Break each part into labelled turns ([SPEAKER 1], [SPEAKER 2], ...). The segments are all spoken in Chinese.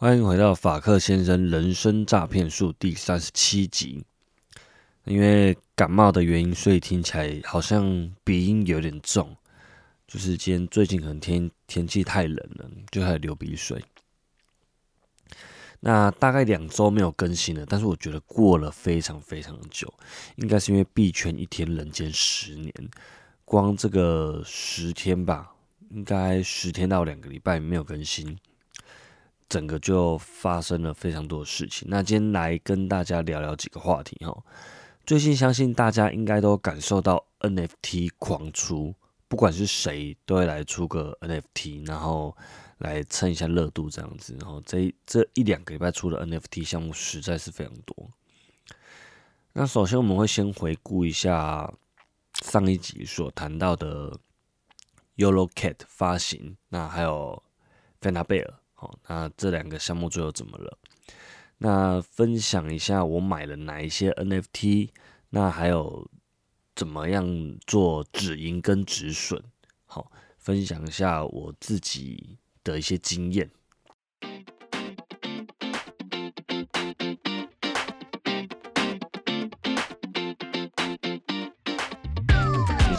[SPEAKER 1] 欢迎回到法克先生人生诈骗术第三十七集。因为感冒的原因，所以听起来好像鼻音有点重。就是今天最近可能天天气太冷了，就开始流鼻水。那大概两周没有更新了，但是我觉得过了非常非常久，应该是因为币圈一天人间十年，光这个十天吧，应该十天到两个礼拜没有更新。整个就发生了非常多的事情。那今天来跟大家聊聊几个话题哈。最近相信大家应该都感受到 NFT 狂出，不管是谁都会来出个 NFT，然后来蹭一下热度这样子。然后这这一两个礼拜出的 NFT 项目实在是非常多。那首先我们会先回顾一下上一集所谈到的 Yolo Cat 发行，那还有 f a n a 贝尔。好，那这两个项目最后怎么了？那分享一下我买了哪一些 NFT，那还有怎么样做止盈跟止损？好，分享一下我自己的一些经验。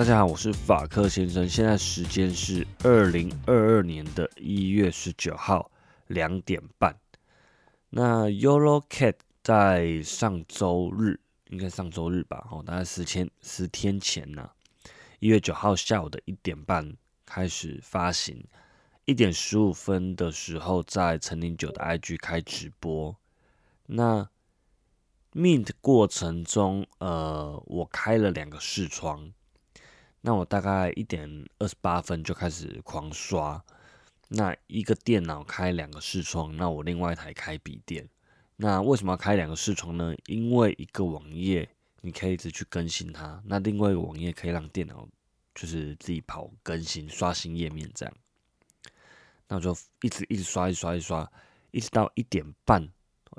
[SPEAKER 1] 大家好，我是法克先生。现在时间是二零二二年的一月十九号两点半。那 Yolo Cat 在上周日，应该上周日吧？哦，大概十天十天前呢，一月九号下午的一点半开始发行，一点十五分的时候在陈林九的 IG 开直播。那 Mint 过程中，呃，我开了两个视窗。那我大概一点二十八分就开始狂刷，那一个电脑开两个视窗，那我另外一台开笔电。那为什么要开两个视窗呢？因为一个网页你可以一直去更新它，那另外一个网页可以让电脑就是自己跑更新、刷新页面这样。那我就一直一直刷、一刷、一刷，一直到一点半，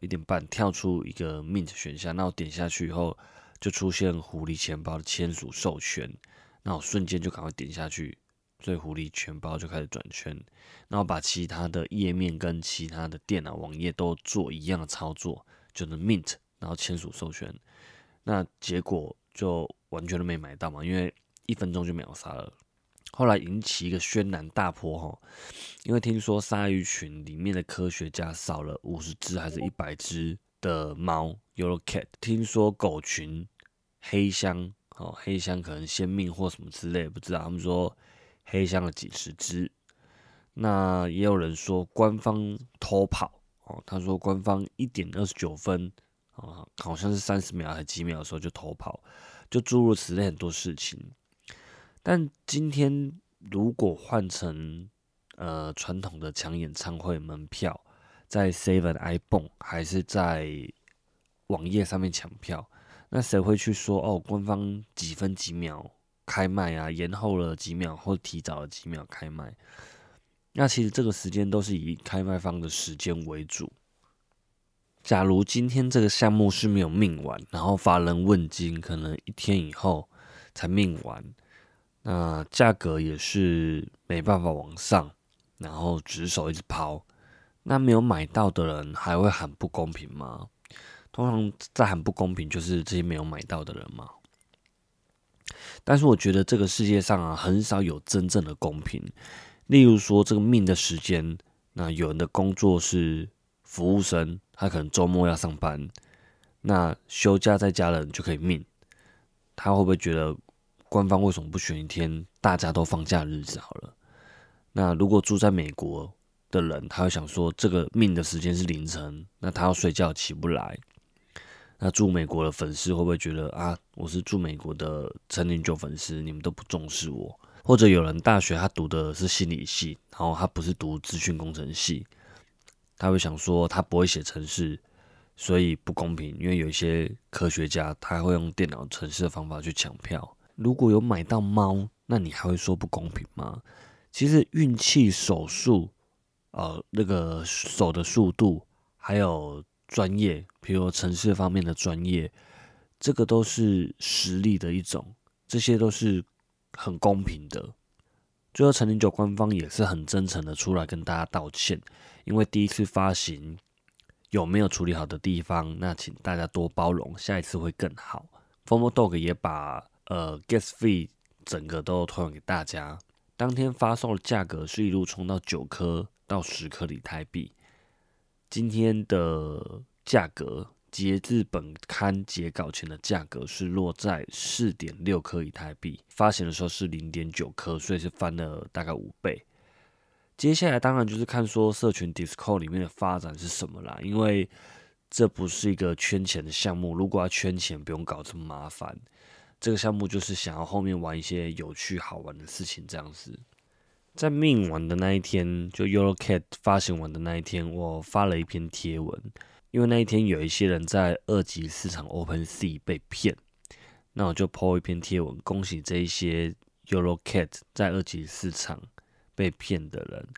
[SPEAKER 1] 一点半跳出一个 Mint 选项，那我点下去以后就出现狐狸钱包的签署授权。那我瞬间就赶快点下去，所以狐狸全包就开始转圈，然后把其他的页面跟其他的电脑网页都做一样的操作，就能 mint，然后签署授权。那结果就完全都没买到嘛，因为一分钟就秒杀了。后来引起一个轩然大波哈，因为听说鲨鱼群里面的科学家少了五十只还是一百只的猫，Yellow Cat。听说狗群黑箱。哦，黑箱可能先命或什么之类，不知道。他们说黑箱了几十只，那也有人说官方偷跑。哦，他说官方一点二十九分，啊，好像是三十秒还几秒的时候就偷跑，就诸如此类很多事情。但今天如果换成呃传统的抢演唱会门票，在 Seven iPhone 还是在网页上面抢票？那谁会去说哦？官方几分几秒开卖啊？延后了几秒或提早了几秒开卖？那其实这个时间都是以开卖方的时间为主。假如今天这个项目是没有命完，然后发人问津，可能一天以后才命完，那价格也是没办法往上，然后只手一直抛，那没有买到的人还会很不公平吗？通常在很不公平，就是这些没有买到的人嘛。但是我觉得这个世界上啊，很少有真正的公平。例如说，这个命的时间，那有人的工作是服务生，他可能周末要上班，那休假在家的人就可以命。他会不会觉得官方为什么不选一天大家都放假的日子好了？那如果住在美国的人，他会想说，这个命的时间是凌晨，那他要睡觉起不来。那住美国的粉丝会不会觉得啊，我是住美国的陈年旧粉丝，你们都不重视我？或者有人大学他读的是心理系，然后他不是读资讯工程系，他会想说他不会写程式，所以不公平。因为有一些科学家他会用电脑程式的方法去抢票。如果有买到猫，那你还会说不公平吗？其实运气、手术，呃，那个手的速度，还有专业，比如城市方面的专业，这个都是实力的一种，这些都是很公平的。最后，陈零九官方也是很真诚的出来跟大家道歉，因为第一次发行有没有处理好的地方，那请大家多包容，下一次会更好。Formal Dog 也把呃 Gas Fee 整个都推给大家。当天发售的价格是一路冲到九颗到十颗里台币。今天的价格，截至本刊截稿前的价格是落在四点六颗以太币，发行的时候是零点九颗，所以是翻了大概五倍。接下来当然就是看说社群 Discord 里面的发展是什么啦，因为这不是一个圈钱的项目，如果要圈钱，不用搞这么麻烦。这个项目就是想要后面玩一些有趣好玩的事情，这样子。在命完的那一天，就 Eurocat 发行完的那一天，我发了一篇贴文，因为那一天有一些人在二级市场 Open Sea 被骗，那我就 po 一篇贴文，恭喜这一些 Eurocat 在二级市场被骗的人。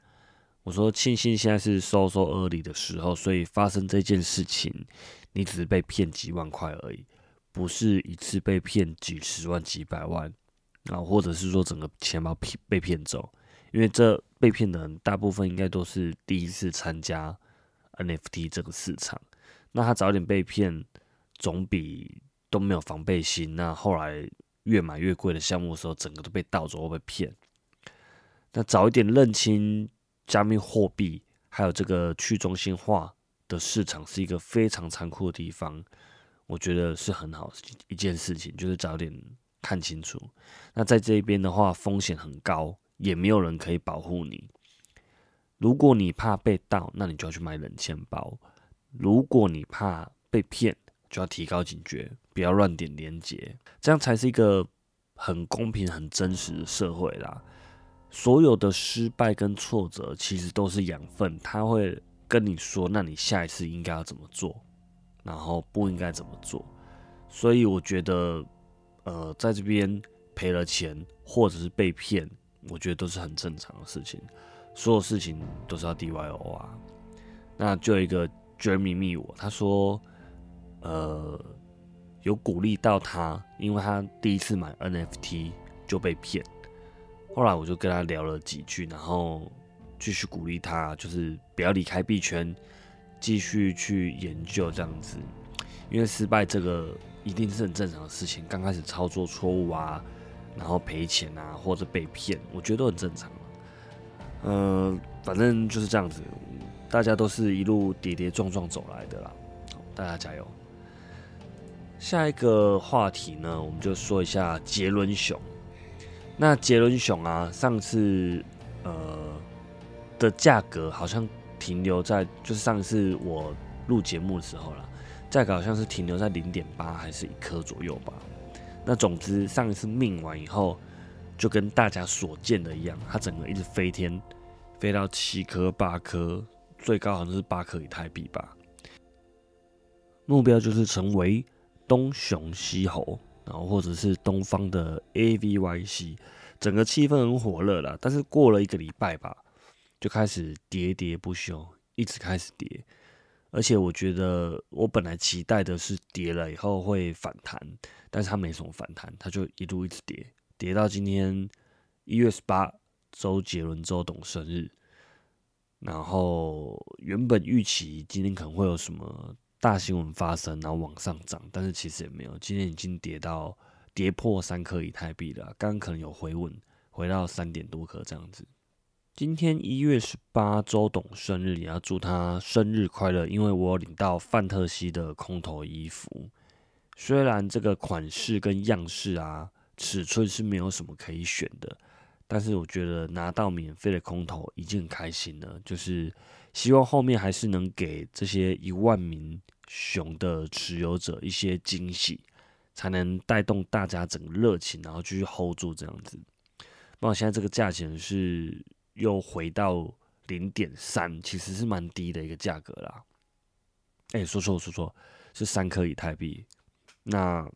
[SPEAKER 1] 我说庆幸现在是收收 early 的时候，所以发生这件事情，你只是被骗几万块而已。不是一次被骗几十万、几百万啊，或者是说整个钱包骗被骗走，因为这被骗的人大部分应该都是第一次参加 NFT 这个市场，那他早点被骗，总比都没有防备心，那后来越买越贵的项目的时候，整个都被盗走或被骗。那早一点认清加密货币还有这个去中心化的市场是一个非常残酷的地方。我觉得是很好一件事情，就是早点看清楚。那在这一边的话，风险很高，也没有人可以保护你。如果你怕被盗，那你就要去买冷钱包；如果你怕被骗，就要提高警觉，不要乱点连接，这样才是一个很公平、很真实的社会啦。所有的失败跟挫折，其实都是养分，他会跟你说，那你下一次应该要怎么做。然后不应该怎么做，所以我觉得，呃，在这边赔了钱或者是被骗，我觉得都是很正常的事情。所有事情都是要 DYO 啊。那就有一个 Jeremy 密我，他说，呃，有鼓励到他，因为他第一次买 NFT 就被骗。后来我就跟他聊了几句，然后继续鼓励他，就是不要离开币圈。继续去研究这样子，因为失败这个一定是很正常的事情。刚开始操作错误啊，然后赔钱啊，或者被骗，我觉得都很正常。嗯，反正就是这样子，大家都是一路跌跌撞撞走来的啦。大家加油！下一个话题呢，我们就说一下杰伦熊。那杰伦熊啊，上次呃的价格好像。停留在就是上次我录节目的时候啦，价格好像是停留在零点八还是一颗左右吧。那总之上一次命完以后，就跟大家所见的一样，它整个一直飞天，飞到七颗八颗，最高好像是八颗以太币吧。目标就是成为东雄西猴，然后或者是东方的 AVYC，整个气氛很火热了。但是过了一个礼拜吧。就开始喋喋不休，一直开始跌，而且我觉得我本来期待的是跌了以后会反弹，但是它没什么反弹，它就一路一直跌，跌到今天一月十八，周杰伦周董生日，然后原本预期今天可能会有什么大新闻发生，然后往上涨，但是其实也没有，今天已经跌到跌破三颗以太币了，刚刚可能有回稳，回到三点多颗这样子。今天一月十八，周董生日，也要祝他生日快乐。因为我领到范特西的空头衣服，虽然这个款式跟样式啊，尺寸是没有什么可以选的，但是我觉得拿到免费的空头已经很开心了。就是希望后面还是能给这些一万名熊的持有者一些惊喜，才能带动大家整个热情，然后继续 hold 住这样子。那现在这个价钱是。又回到零点三，其实是蛮低的一个价格啦。哎，说错说错，是三颗以太币。那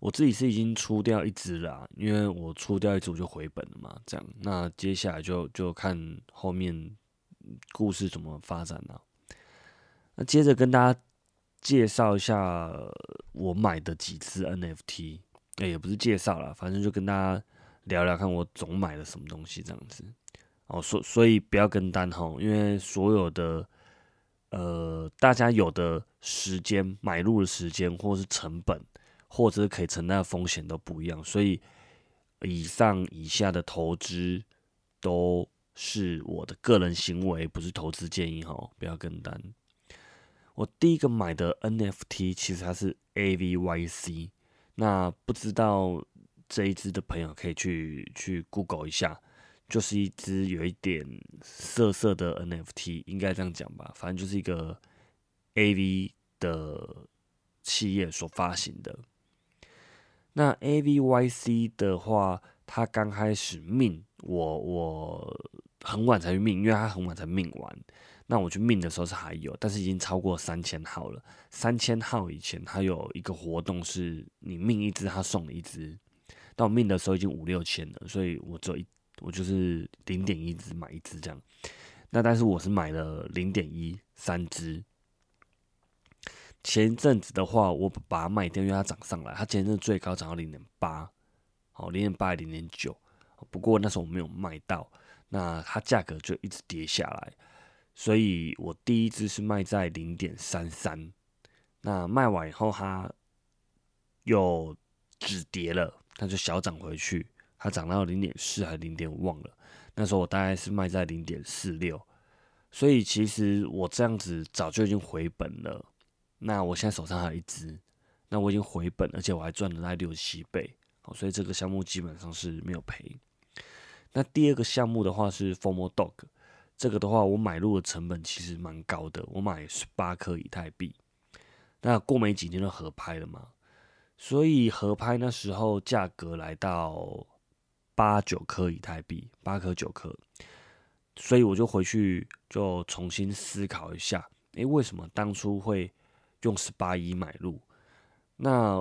[SPEAKER 1] 我自己是已经出掉一只了，因为我出掉一只我就回本了嘛。这样，那接下来就就看后面故事怎么发展了。那接着跟大家介绍一下我买的几只 NFT，哎，也不是介绍了，反正就跟大家聊聊看我总买了什么东西这样子。哦，所所以不要跟单哈，因为所有的呃大家有的时间买入的时间或是成本。或者是可以承担的风险都不一样，所以以上以下的投资都是我的个人行为，不是投资建议哈，不要跟单。我第一个买的 NFT 其实它是 AVYC，那不知道这一支的朋友可以去去 Google 一下，就是一只有一点涩涩的 NFT，应该这样讲吧，反正就是一个 AV 的企业所发行的。那 A V Y C 的话，它刚开始命我，我很晚才去命，因为它很晚才命完。那我去命的时候是还有，但是已经超过三千号了。三千号以前，它有一个活动是你命一只，它送你一只。到命的时候已经五六千了，所以我做一，我就是零点一只买一只这样。那但是我是买了零点一三只。前一阵子的话，我把它卖掉，因为它涨上来。它前一阵最高涨到零点八，好，零点八零点九。不过那时候我没有卖到，那它价格就一直跌下来。所以我第一只是卖在零点三三，那卖完以后它又止跌了，它就小涨回去，它涨到零点四还是零点五忘了。那时候我大概是卖在零点四六，所以其实我这样子早就已经回本了。那我现在手上还有一只，那我已经回本，而且我还赚了大概六七倍，好，所以这个项目基本上是没有赔。那第二个项目的话是 Formal Dog，这个的话我买入的成本其实蛮高的，我买十八颗以太币，那过没几天就合拍了嘛，所以合拍那时候价格来到八九颗以太币，八颗九颗，所以我就回去就重新思考一下，诶，为什么当初会？用十八亿买入，那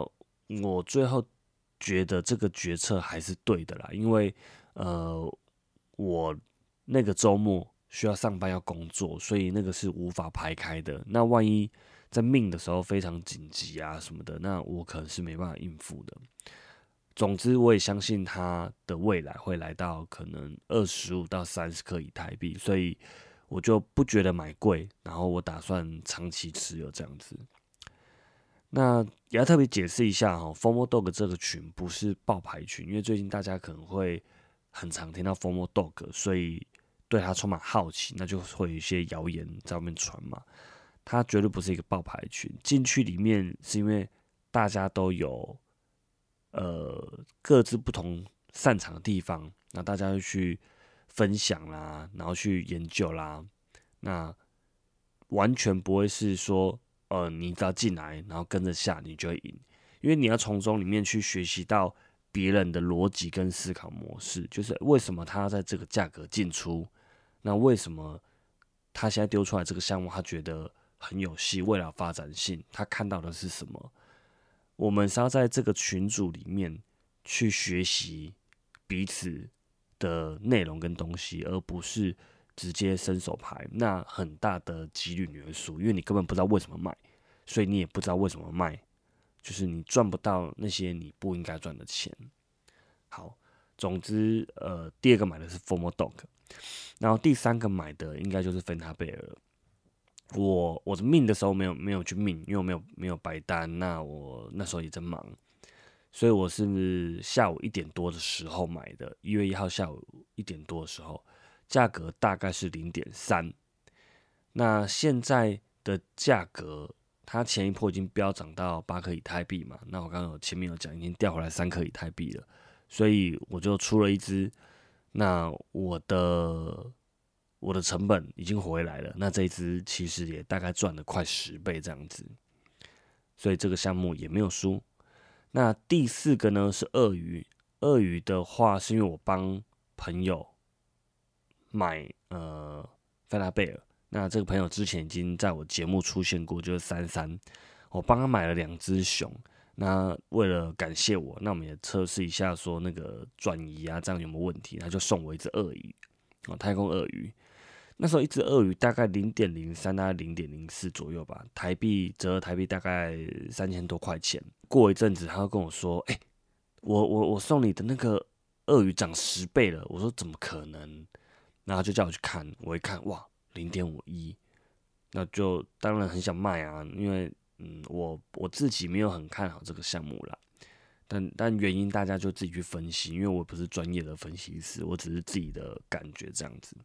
[SPEAKER 1] 我最后觉得这个决策还是对的啦，因为呃，我那个周末需要上班要工作，所以那个是无法排开的。那万一在命的时候非常紧急啊什么的，那我可能是没办法应付的。总之，我也相信它的未来会来到可能二十五到三十颗以太币，所以。我就不觉得买贵，然后我打算长期持有这样子。那也要特别解释一下哈，Formal Dog 这个群不是爆牌群，因为最近大家可能会很常听到 Formal Dog，所以对他充满好奇，那就会有一些谣言在外面传嘛。它绝对不是一个爆牌群，进去里面是因为大家都有呃各自不同擅长的地方，那大家就去。分享啦，然后去研究啦，那完全不会是说，呃，你只要进来，然后跟着下，你就会赢，因为你要从中里面去学习到别人的逻辑跟思考模式，就是为什么他要在这个价格进出，那为什么他现在丢出来这个项目，他觉得很有戏，未来发展性，他看到的是什么？我们是要在这个群组里面去学习彼此。的内容跟东西，而不是直接伸手牌，那很大的几率你会输，因为你根本不知道为什么卖，所以你也不知道为什么卖，就是你赚不到那些你不应该赚的钱。好，总之，呃，第二个买的是 Formal Dog，然后第三个买的应该就是芬塔贝尔。我我的命的时候没有没有去命，因为我没有没有白单，那我那时候也在忙。所以我是下午一点多的时候买的，一月一号下午一点多的时候，价格大概是零点三。那现在的价格，它前一波已经飙涨到八颗以太币嘛？那我刚刚有前面有讲，已经掉回来三颗以太币了，所以我就出了一只。那我的我的成本已经回来了，那这一只其实也大概赚了快十倍这样子，所以这个项目也没有输。那第四个呢是鳄鱼，鳄鱼的话是因为我帮朋友买呃菲拉贝尔，那这个朋友之前已经在我节目出现过，就是三三，我帮他买了两只熊。那为了感谢我，那我们也测试一下，说那个转移啊，这样有没有问题？他就送我一只鳄鱼，哦，太空鳄鱼。那时候一只鳄鱼大概零点零三，大概零点零四左右吧，台币折合台币大概三千多块钱。过一阵子，他就跟我说：“哎，我我我送你的那个鳄鱼涨十倍了。”我说：“怎么可能？”然后就叫我去看，我一看，哇，零点五一，那就当然很想卖啊，因为嗯，我我自己没有很看好这个项目啦。但但原因大家就自己去分析，因为我不是专业的分析师，我只是自己的感觉这样子。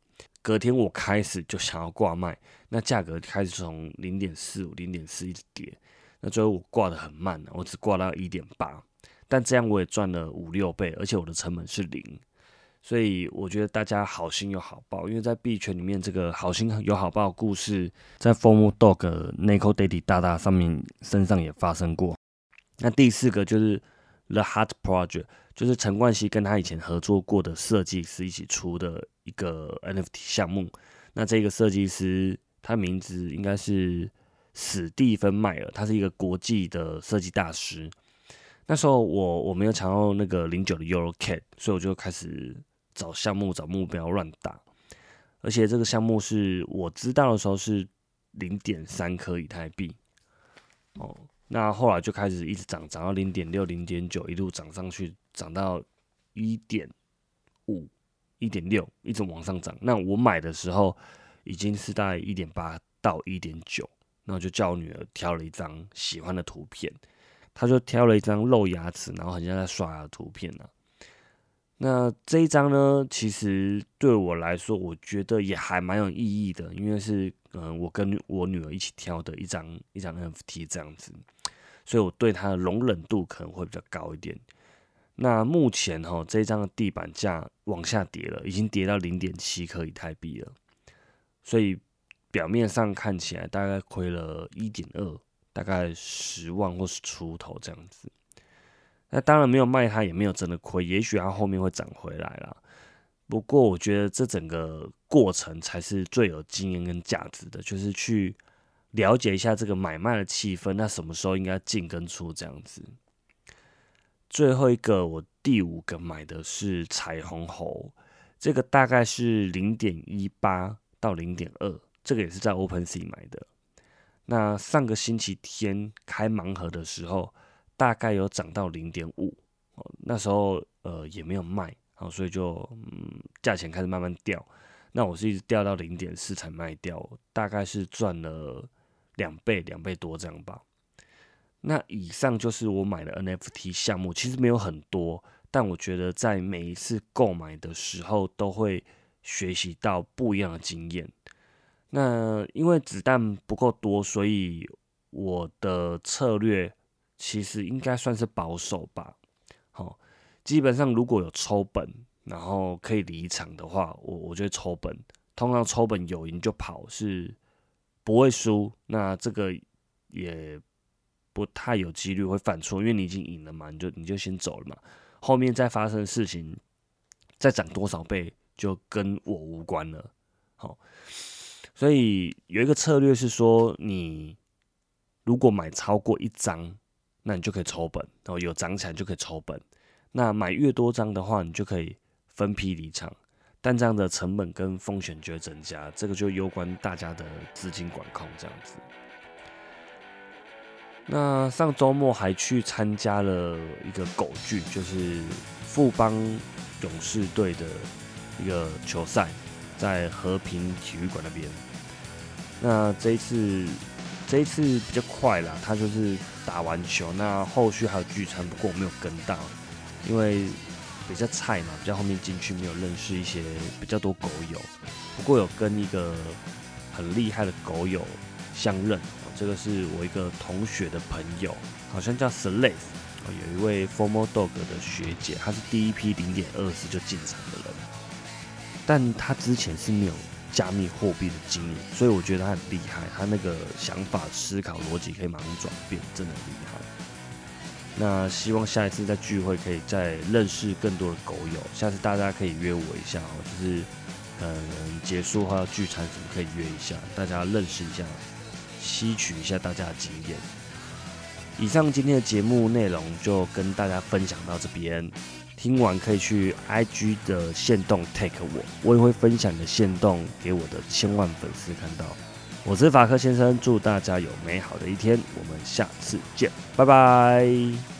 [SPEAKER 1] 隔天我开始就想要挂卖，那价格开始从零点四五、零点四一直跌，那最后我挂的很慢我只挂到一点八，但这样我也赚了五六倍，而且我的成本是零，所以我觉得大家好心有好报，因为在币圈里面这个好心有好报故事，在 Form Dog n i c o Daddy 大大上面身上也发生过。那第四个就是 The Heart Project。就是陈冠希跟他以前合作过的设计师一起出的一个 NFT 项目。那这个设计师他名字应该是史蒂芬迈尔，他是一个国际的设计大师。那时候我我没有抢到那个零九的 Euro Cat，所以我就开始找项目、找目标乱打。而且这个项目是我知道的时候是零点三颗以太币。哦，那后来就开始一直涨，涨到零点六、零点九，一路涨上去。涨到一点五、一点六，一直往上涨。那我买的时候已经是在一点八到一点九，那我就叫我女儿挑了一张喜欢的图片，她就挑了一张露牙齿，然后很像在刷牙的图片呢。那这一张呢，其实对我来说，我觉得也还蛮有意义的，因为是嗯，我跟我女儿一起挑的一张一张 NFT 这样子，所以我对它的容忍度可能会比较高一点。那目前哈，这张地板价往下跌了，已经跌到零点七颗以太币了，所以表面上看起来大概亏了一点二，大概十万或是出头这样子。那当然没有卖它，也没有真的亏，也许它后面会涨回来啦。不过我觉得这整个过程才是最有经验跟价值的，就是去了解一下这个买卖的气氛，那什么时候应该进跟出这样子。最后一个，我第五个买的是彩虹猴，这个大概是零点一八到零点二，这个也是在 OpenSea 买的。那上个星期天开盲盒的时候，大概有涨到零点五，那时候呃也没有卖，然后，所以就嗯价钱开始慢慢掉。那我是一直掉到零点四才卖掉，大概是赚了两倍两倍多这样吧。那以上就是我买的 NFT 项目，其实没有很多，但我觉得在每一次购买的时候都会学习到不一样的经验。那因为子弹不够多，所以我的策略其实应该算是保守吧。好，基本上如果有抽本，然后可以离场的话，我我觉得抽本，通常抽本有赢就跑是不会输。那这个也。不太有几率会犯错，因为你已经赢了嘛，你就你就先走了嘛，后面再发生事情，再涨多少倍就跟我无关了。好，所以有一个策略是说，你如果买超过一张，那你就可以抽本，然后有涨起来就可以抽本。那买越多张的话，你就可以分批离场，但这样的成本跟风险就会增加，这个就攸关大家的资金管控这样子。那上周末还去参加了一个狗剧，就是富邦勇士队的一个球赛，在和平体育馆那边。那这一次，这一次比较快啦，他就是打完球，那后续还有聚餐，不过我没有跟到，因为比较菜嘛，比较后面进去没有认识一些比较多狗友，不过有跟一个很厉害的狗友相认。这个是我一个同学的朋友，好像叫 Celeste，有一位 Formal Dog 的学姐，她是第一批零点二四就进场的人，但她之前是没有加密货币的经验，所以我觉得她很厉害，她那个想法、思考逻辑可以马上转变，真的很厉害。那希望下一次在聚会可以再认识更多的狗友，下次大家可以约我一下哦，就是嗯，结束后要聚餐什么可以约一下，大家认识一下，吸取一下大家的经验。以上今天的节目内容就跟大家分享到这边，听完可以去 IG 的线动 take 我，我也会分享你的线动给我的千万粉丝看到。我是法克先生，祝大家有美好的一天，我们下次见，拜拜。